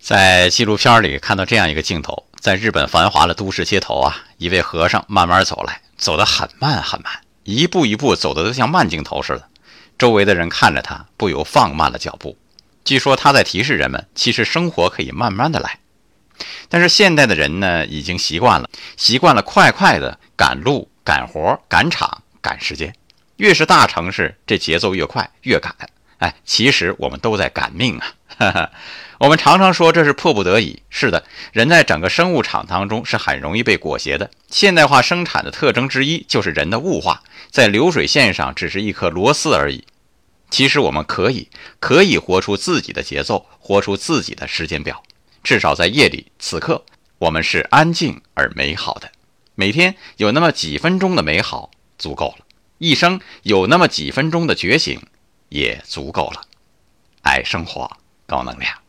在纪录片里看到这样一个镜头，在日本繁华的都市街头啊，一位和尚慢慢走来，走得很慢很慢，一步一步走的都像慢镜头似的。周围的人看着他，不由放慢了脚步。据说他在提示人们，其实生活可以慢慢的来。但是现代的人呢，已经习惯了，习惯了快快的赶路、赶活、赶场、赶时间。越是大城市，这节奏越快，越赶。哎，其实我们都在赶命啊！哈哈，我们常常说这是迫不得已。是的，人在整个生物场当中是很容易被裹挟的。现代化生产的特征之一就是人的物化，在流水线上只是一颗螺丝而已。其实我们可以，可以活出自己的节奏，活出自己的时间表。至少在夜里，此刻我们是安静而美好的。每天有那么几分钟的美好足够了，一生有那么几分钟的觉醒也足够了。爱生活，高能量。